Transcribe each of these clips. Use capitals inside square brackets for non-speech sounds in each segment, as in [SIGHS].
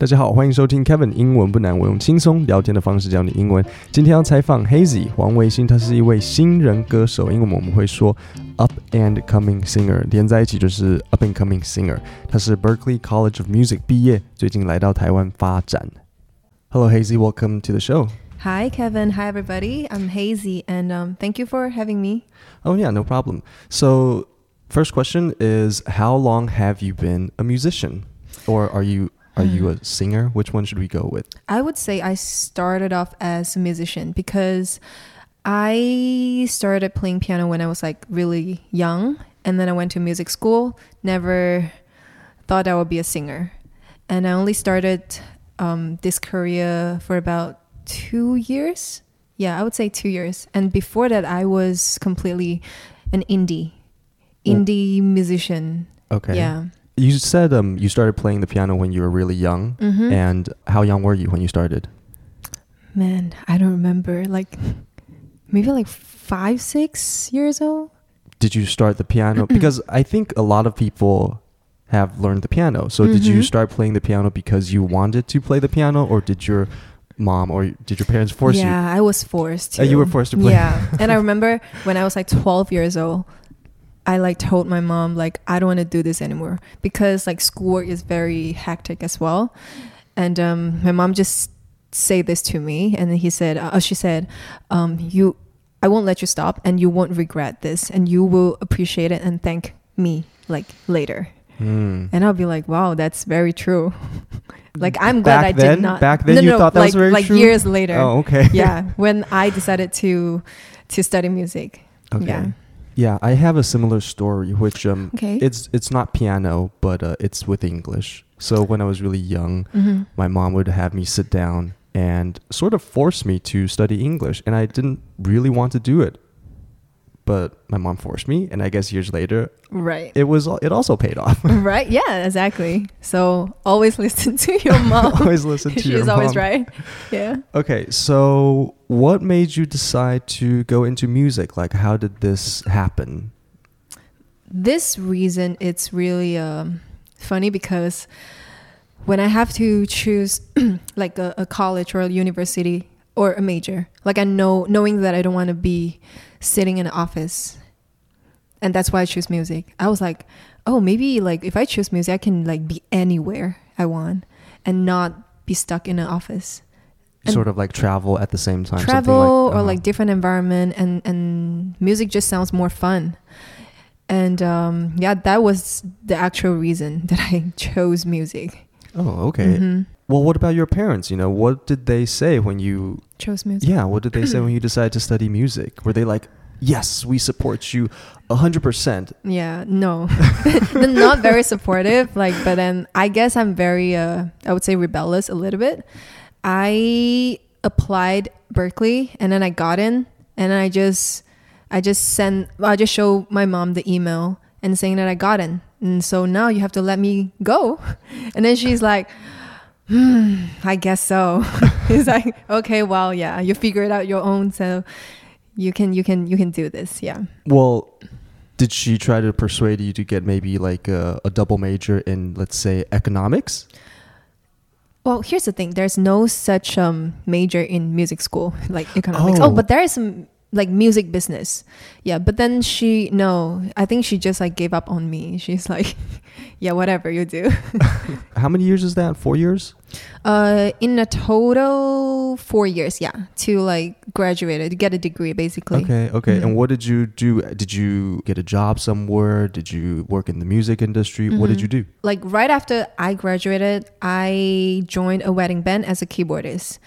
大家好，欢迎收听 Kevin 英文不难，我用轻松聊天的方式教你英文。今天要采访 Hazy 黄维新，他是一位新人歌手，英文我们会说 up and coming singer，连在一起就是 up and coming singer。他是 Berklee College of Music 毕业，最近来到台湾发展。Hello Hazy，welcome to the show. Hi, Kevin. Hi, everybody. I'm Hazy, and um, thank you for having me. Oh, yeah, no problem. So, first question is How long have you been a musician? Or are you are you a singer? Which one should we go with? I would say I started off as a musician because I started playing piano when I was like really young, and then I went to music school. Never thought I would be a singer, and I only started um, this career for about two years. Yeah, I would say two years. And before that, I was completely an indie, indie musician. Okay. Yeah. You said um you started playing the piano when you were really young, Mhm. and how young were you when you started? Man, I don't remember. Like maybe like five, six years old. Did you start the piano? [CLEARS THROAT] because I think a lot of people have learned the piano. So did you Mhm. start playing the piano because you wanted to play the piano, or did your mom or did your parents force you? yeah, I was forced to. Uh, you were forced to play. Yeah, [LAUGHS] and I remember when I was like 12 years old, I like told my mom like I don't want to do this anymore because like schoolwork is very hectic as well, and um, my mom just say this to me, and then he said, uh, she said, um, you, I won't let you stop, and you won't regret this, and you will appreciate it and thank me like later. Hmm. And I'll be like, wow, that's very true. [LAUGHS] like I'm glad Back I then? did not. Back then no, you no, thought that like, was very like true? years later. Oh, okay. yeah, [LAUGHS] when I decided to to study music. Okay. Yeah. Yeah, I have a similar story, which um, Okay. it's it's not piano, but uh, it's with English. So when I was really young, hmm my mom would have me sit down and sort of force me to study English, and I didn't really want to do it. But my mom forced me, and I guess years later, Right. it was it also paid off. [LAUGHS] right. Yeah. Exactly. So always listen to your [LAUGHS] mom. always listen [LAUGHS] to She's your always right. Yeah. Okay, so what made you decide to go into music? Like, how did this happen? This reason it's really um, funny because when I have to choose [CLEARS THROAT] like a, a college or a university or a major, like I know knowing that I don't want to be sitting in an office, and that's why I choose music. I was like, oh, maybe like if I choose music, I can like be anywhere I want and not be stuck in an office. And- sort of like travel at the same time. travel or uh-huh. like different environment and and music just sounds more fun and um yeah that was the actual reason [LAUGHS] that i chose music Oh, okay. Mhm. Well, what about your parents? You know, what did they say when you? chose music Yeah, what did they say when you [CLEARS THROAT] decided to study music? Were they like, "Yes, we support you, a hundred percent"? yeah no [LAUGHS] [LAUGHS] not very supportive like but then i guess i'm very uh i would say rebellious a little bit i applied berklee and then i got in and i just i just sent i just showed my mom the email and saying that i got in and so now you have to let me go [LAUGHS] and then she's like hmm [SIGHS] i guess so [LAUGHS] it's like okay well yeah you figure it out your own so you can you can you can do this yeah Well, did she try to persuade you to get maybe like a, a double major in, let's say, economics? Well, here's the thing. There's no such um major in music school like economics. Oh. Oh, but there is some like music business. Yeah, but then she no, I think she just like gave up on me. She's [LAUGHS] like, yeah, whatever you do. [LAUGHS] How many years is that? Four years? Uh, in a total four years, yeah, to like graduate, to get a degree, basically. Okay, okay. Mhm. And what did you do? Did you get a job somewhere? Did you work in the music industry? What did Mhm. you do? like right after I graduated, I joined a wedding band as a keyboardist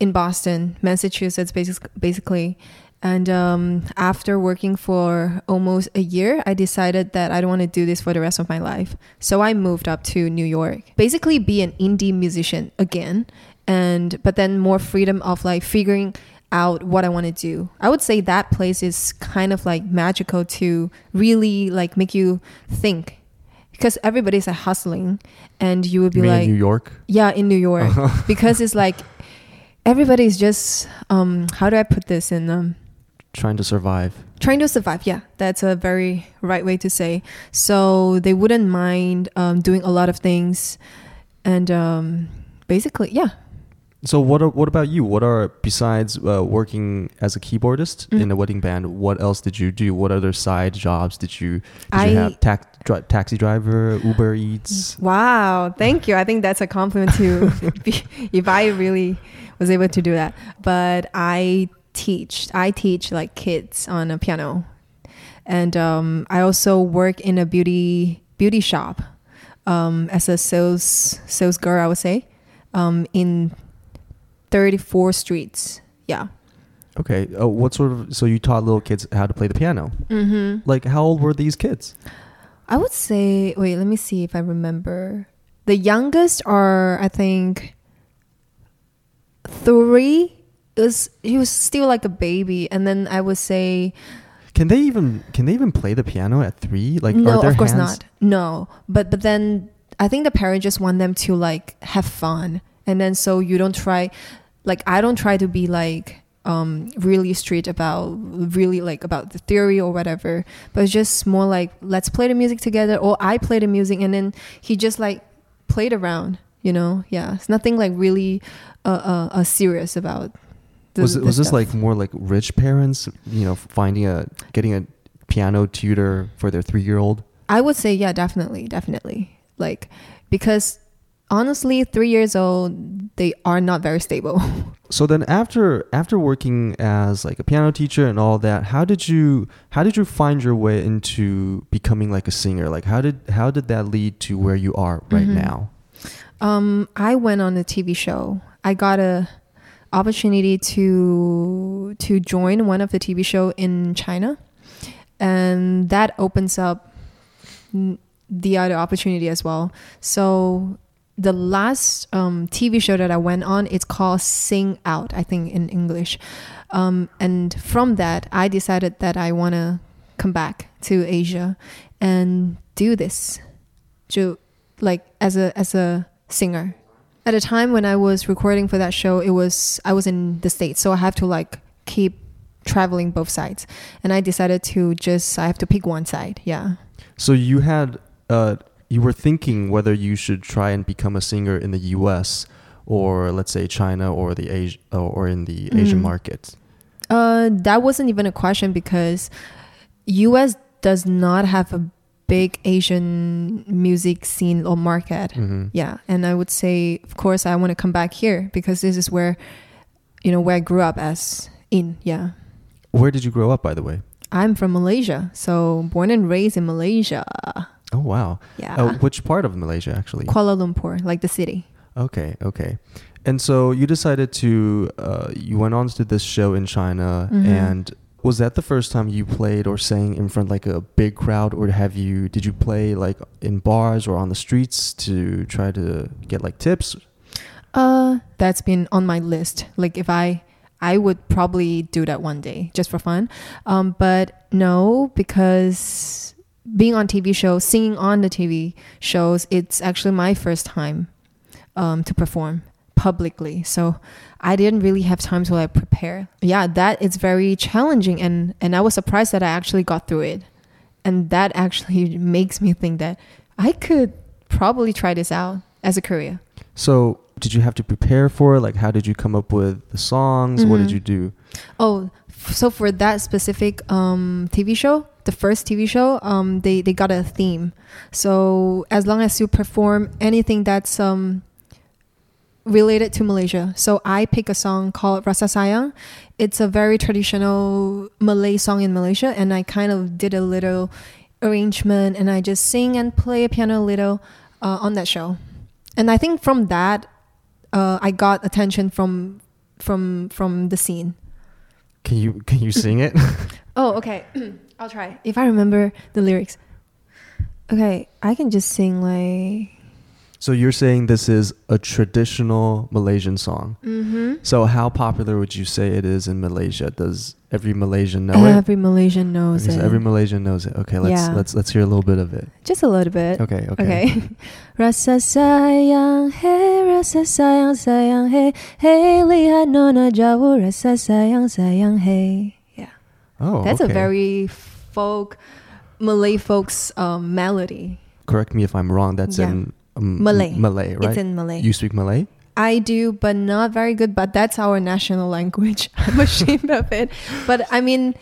in Boston, Massachusetts, basic- basically. And um, after working for almost a year, I decided that I don't want to do this for the rest of my life. So I moved up to New York, basically be an indie musician again, and but then more freedom of like figuring out what I want to do. I would say that place is kind of like magical to really like make you think because everybody's like hustling and you would be You like in New York? yeah in new york [LAUGHS] because it's like everybody's just um how do i put this in um Trying to survive. trying to survive yeah that's a very right way to say so they wouldn't mind um, doing a lot of things and um, basically, yeah. So what are, what about you? What are besides uh, working as a keyboardist Mm. in a wedding band? What else did you do? What other side jobs did you? Did I- you have tax, dri- taxi driver, Uber Eats? Wow, thank you. I think that's a compliment to [LAUGHS] [LAUGHS] if I really was able to do that. But I teach. I teach like kids on a piano, and um, I also work in a beauty beauty shop um, as a sales sales girl. I would say um, in thirty four streets. Yeah. Okay. Uh, what sort of? So you taught little kids how to play the piano. Mm-hmm. Like how old were these kids? I would say, wait, let me see if I remember. The youngest are, I think, three. It was he was still like a baby, and then I would say Can they even can they even play the piano at three? Like no, are their of course hands- not. No, but but then I think the parents just want them to like have fun, and then so you don't try, like I don't try to be like um really strict about really like about the theory or whatever, but it's just more like let's play the music together, or I play the music, and then he just like played around, you know? Yeah, it's nothing like really uh uh, uh serious about. The, was the was this like more like rich parents? You know, finding a getting a piano tutor for their three year old. I would say yeah, definitely, definitely. Like because honestly, three years old, they are not very stable. [LAUGHS] So then after after working as like a piano teacher and all that, how did you how did you find your way into becoming like a singer? Like how did how did that lead to where you are right Mhm. now? um, I went on a TV show. I got a opportunity to to join one of the TV show in China, and that opens up the other opportunity as well. So the last um, TV show that I went on, it's called Sing Out, I think in English. Um, and from that, I decided that I want to come back to Asia and do this, to like as a as a singer. At the time when I was recording for that show, it was I was in the states, so I have to like keep traveling both sides, and I decided to just I have to pick one side. Yeah. So you had uh you were thinking whether you should try and become a singer in the US or let's say China or the Asia or in the Asian Mhm. market. Uh, that wasn't even a question because U.S. does not have a big Asian music scene or market. hmm Yeah, and I would say, of course, I want to come back here because this is where, you know, where I grew up as in. Yeah, Where did you grow up by the way? I'm from Malaysia, so born and raised in Malaysia. Oh wow. Yeah, Uh, which part of Malaysia actually? Kuala Lumpur, like the city. Okay, okay. And so you decided to uh, you went on to this show in China Mhm. and was that the first time you played or sang in front like a big crowd or have you did you play like in bars or on the streets to try to get like tips? Uh, that's been on my list. Like if I I would probably do that one day just for fun. Um, but no, because being on TV shows, singing on the TV shows, it's actually my first time um, to perform publicly. So I didn't really have time to like prepare. Yeah, that is very challenging, and and I was surprised that I actually got through it, and that actually [LAUGHS] makes me think that I could probably try this out as a career. So did you have to prepare for it? Like how did you come up with the songs? What did Mhm. you do? Oh, so for that specific um, TV show, the first TV show, um, they they got a theme. So as long as you perform anything that's um, related to Malaysia, so I pick a song called Rasa Sayang. It's a very traditional Malay song in Malaysia, and I kind of did a little arrangement, and I just sing and play a piano a little uh, on that show. And I think from that, uh, I got attention from from from the scene. Can you can you sing it? [LAUGHS] Oh, okay. [CLEARS THROAT] I'll try. If I remember the lyrics. Okay, I can just sing like. So you're saying this is a traditional Malaysian song. Mm-hmm. So how popular would you say it is in Malaysia? Does every Malaysian know it? Every Malaysian knows Okay, so it. every Malaysian knows it. Okay, let's Yeah. let's let's hear a little bit of it. just a little bit. Okay, okay. Okay. [LAUGHS] Rasa sayang, hey, rasa sayang, sayang, hey, hey, lihat nona jauh, rasa sayang, sayang, hey. Yeah, Oh, that's a very folk, Malay folks um, melody. Correct me if I'm wrong. That's Yeah. in um, Malay. Malay, right? It's in Malay. You speak Malay? I do, but not very good. But that's our national [LAUGHS] language. I'm ashamed of it. But I mean,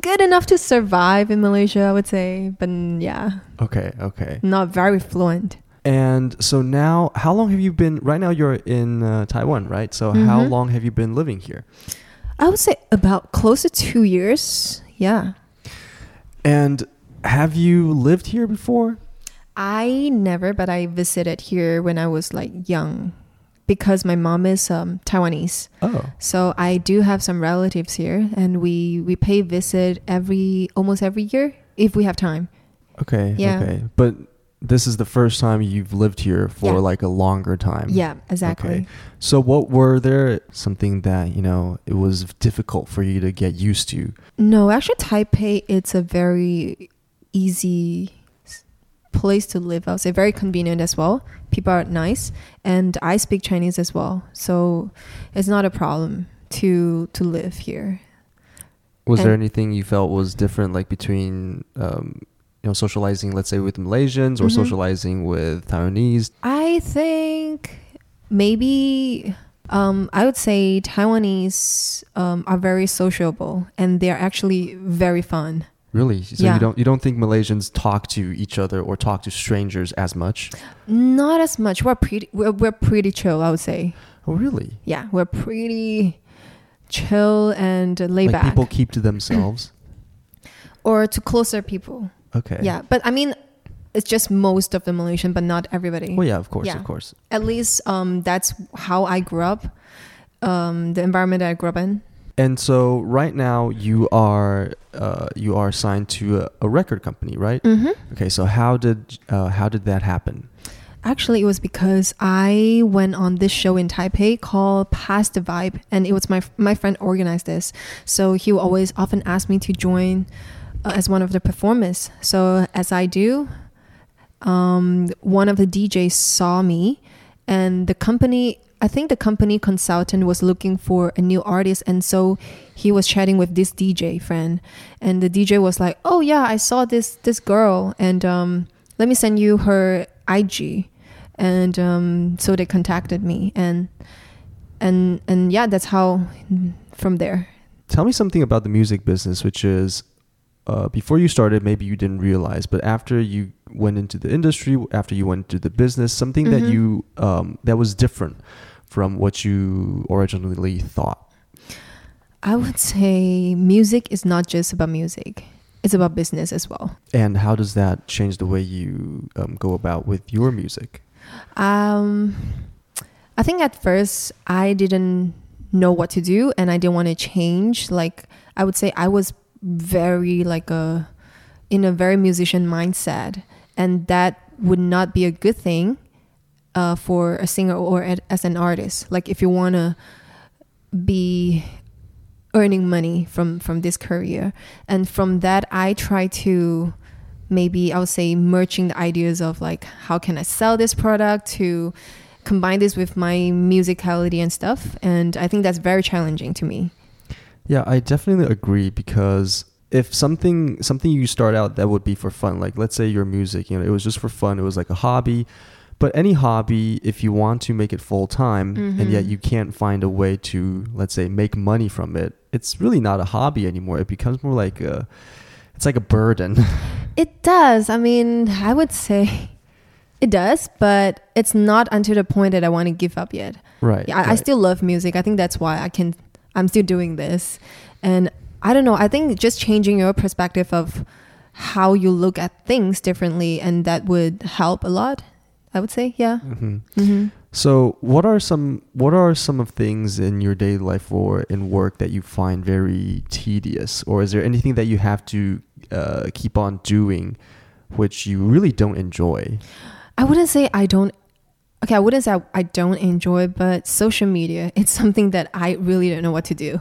good enough to survive in Malaysia, I would say. But yeah, Okay, okay. not very fluent. And so now, how long have you been? Right now, you're in uh, Taiwan, right? So how Mhm. long have you been living here? I would say about close to two years. Yeah. And have you lived here before? I never, but I visited here when I was like young because my mom is um, Taiwanese. Oh, So I do have some relatives here and we, we pay visit every, almost every year if we have time. okay, Yeah. okay. But this is the first time you've lived here for Yeah. like a longer time. Yeah, exactly. Okay. So what were there something that, you know, it was difficult for you to get used to? No, actually, Taipei it's a very easy place to live. I would say very convenient as well. People are nice, and I speak Chinese as well, so it's not a problem to to live here. Was there anything you felt was different like between um you know socializing let's say with Malaysians or Mhm. socializing with Taiwanese? I think maybe um, I would say Taiwanese um, are very sociable, and they're actually very fun. Really? So Yeah. you don't you don't think Malaysians talk to each other or talk to strangers as much? Not as much. We're pretty. We're, we're pretty chill. I would say. Oh, really? yeah, we're pretty chill and laid like back. people keep to themselves? [CLEARS THROAT] or to closer people. Okay. Yeah, but I mean, it's just most of the Malaysian, but not everybody. Well, yeah, of course, Yeah. of course. At least um, that's how I grew up. Um, the environment that I grew up in. And so right now you are uh, you are signed to a, a record company, right? Mm-hmm. Okay, so how did uh, how did that happen? Actually, it was because I went on this show in Taipei called Pass the Vibe, and it was my my friend organized this. So he will always often ask me to join uh, as one of the performers. So as I do, um, one of the DJs saw me, and the company. I think the company consultant was looking for a new artist, and so he was chatting with this DJ friend, and the DJ was like, "Oh yeah, I saw this this girl, and um, let me send you her IG." And um, so they contacted me, and and and yeah, that's how from there. Tell me something about the music business, which is uh, before you started, maybe you didn't realize, but after you went into the industry, after you went into the business, something that Mhm. you um, that was different from what you originally thought. I would say music is not just about music; it's about business as well. And how does that change the way you um, go about with your music? Um, I think at first I didn't know what to do and I didn't want to change. Like I would say I was very like a in a very musician mindset, and that would not be a good thing uh, for a singer or as an artist. Like if you want to be earning money from from this career, and from that I try to maybe I would say merging the ideas of like how can I sell this product to combine this with my musicality and stuff. And I think that's very challenging to me. Yeah, I definitely agree because if something something you start out that would be for fun, like let's say your music, you know, it was just for fun, it was like a hobby. But any hobby, if you want to make it full time and yet Mhm. you can't find a way to, let's say, make money from it, it's really not a hobby anymore. It becomes more like a, it's like a burden. [LAUGHS] It does. I mean, I would say [LAUGHS] it does, but it's not until the point that I want to give up yet. right. Yeah, I, I still love music. I think that's why I can. I'm still doing this, and I don't know. I think just changing your perspective of how you look at things differently, and that would help a lot. I would say, yeah. Mhm. hmm So, what are some what are some of things in your daily life or in work that you find very tedious, or is there anything that you have to uh, keep on doing, which you really don't enjoy? I wouldn't say I don't. Okay, I wouldn't say I, I don't enjoy, but social media it's something that I really don't know what to do,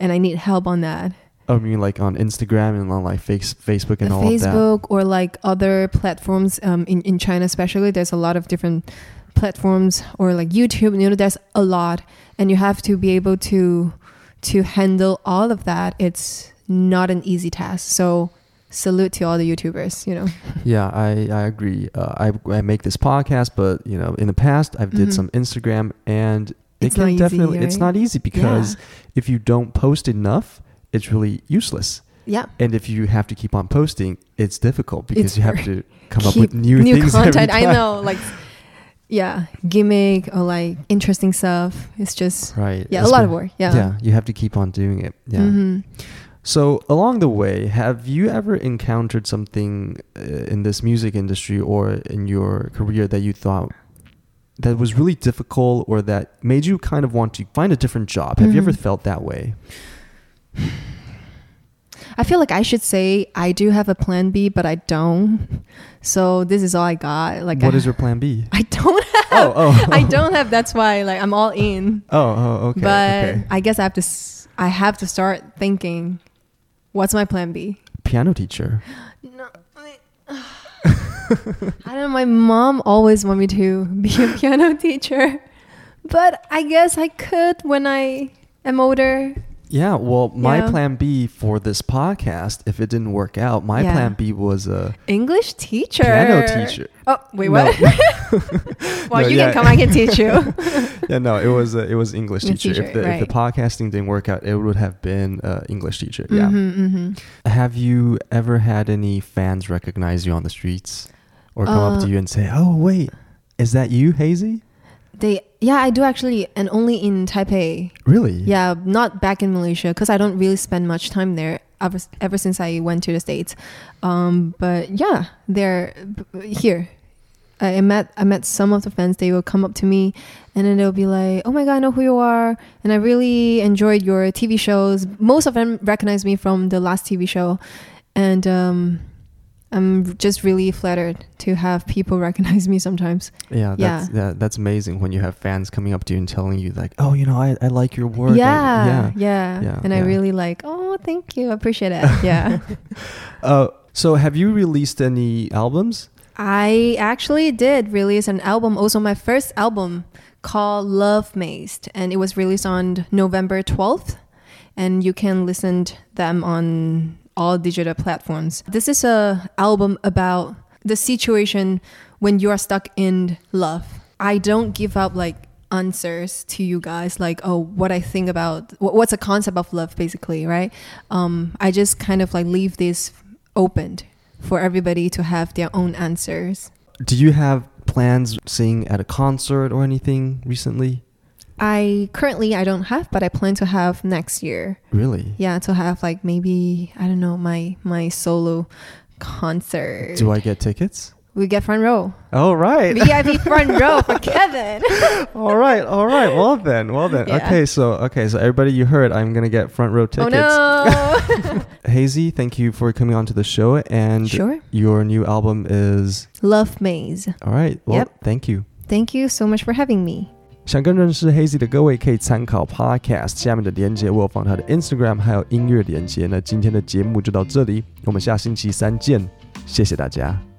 and I need help on that. I mean, like on Instagram and on like face, Facebook and all of that. Facebook or like other platforms um, in in China, especially. There's a lot of different platforms or like YouTube. You know, there's a lot, and you have to be able to to handle all of that. It's not an easy task. So salute to all the YouTubers. You know. [LAUGHS] Yeah, I, I agree. Uh, I, I make this podcast, but you know, in the past, I've did Mhm. some Instagram, and it It's can not easy, definitely it's not easy because if you don't post enough, it's really useless. Yeah. And if you have to keep on posting, it's difficult because It's you have to [LAUGHS] come up with new, things every content. I know, like, yeah, gimmick or like interesting stuff. It's just Right. yeah, a It's lot of work. Yeah. Yeah, you have to keep on doing it. Yeah. Mhm. So along the way, have you ever encountered something uh, in this music industry or in your career that you thought that was really difficult or that made you kind of want to find a different job? Have you ever Mhm. felt that way? I feel like I should say I do have a plan B, but I don't. So this is all I got. Like, what I, is your plan B? [LAUGHS] I don't have. Oh, oh, [LAUGHS] I don't have. That's why, like, I'm all in. Oh, oh, okay. but okay. I guess I have to. I have to start thinking, what's my plan B? Piano teacher. No. I don't know. My mom always wanted me to be a piano teacher, but I guess I could when I am older. Yeah, well, my Yeah. plan B for this podcast, if it didn't work out, my Yeah. plan B was a English teacher. piano teacher. Oh wait, No. what? [LAUGHS] [LAUGHS] well, No, you yeah. can come. I can teach you. [LAUGHS] yeah, no, it was a, it was English teacher. teacher, if, the, if the podcasting didn't work out, it would have been uh, English teacher. Yeah. Mhm, mhm. Have you ever had any fans recognize you on the streets or come up Uh, to you and say, "Oh, wait, is that you, Hazy?" They, yeah, I do actually, and only in Taipei. Really? Yeah, not back in Malaysia because I don't really spend much time there ever, ever since I went to the states. Um, but yeah, they're here. I I met I met some of the fans. They will come up to me, and then they'll be like, "Oh my god, I know who you are, and I really enjoyed your TV shows." Most of them recognize me from the last TV show, and um, I'm just really flattered to have people [LAUGHS] recognize me sometimes. Yeah, Yeah. that's yeah, that's amazing when you have fans coming up to you and telling you like, "Oh, you know, I, I like your work." I- yeah, yeah. yeah, Yeah, and I really like. Oh, thank you, I appreciate it. Yeah. [LAUGHS] [LAUGHS] Uh, so have you released any albums? I actually did release an album, also my first album called Love Mazed, and it was released on November 12th. And you can listen to them on all digital platforms. This is a album about the situation when you are stuck in love. I don't give up like answers to you guys like oh what i think about wh- what's a concept of love basically right um i just kind of like leave this opened for everybody to have their own answers Do you have plans sing at a concert or anything recently? I currently i don't have but i plan to have next year Really? yeah to have like maybe i don't know my my solo concert Do I get tickets? we get front row All right. vip front row for [LAUGHS] kevin [LAUGHS] all right. All right. Well then. Well then. Yeah. Okay. So okay. So everybody, you heard. I'm gonna get front row tickets. oh tickets. no [LAUGHS] Hazy, thank you for coming on to the show. And Sure. your new album is love maze all right. Well, Yep. thank you. thank you so much for having me 想更认识 Hazy 的各位，可以参考 Podcast 下面的连接，我有放他的 Instagram 还有音乐连接。那今天的节目就到这里，我们下星期三见，谢谢大家。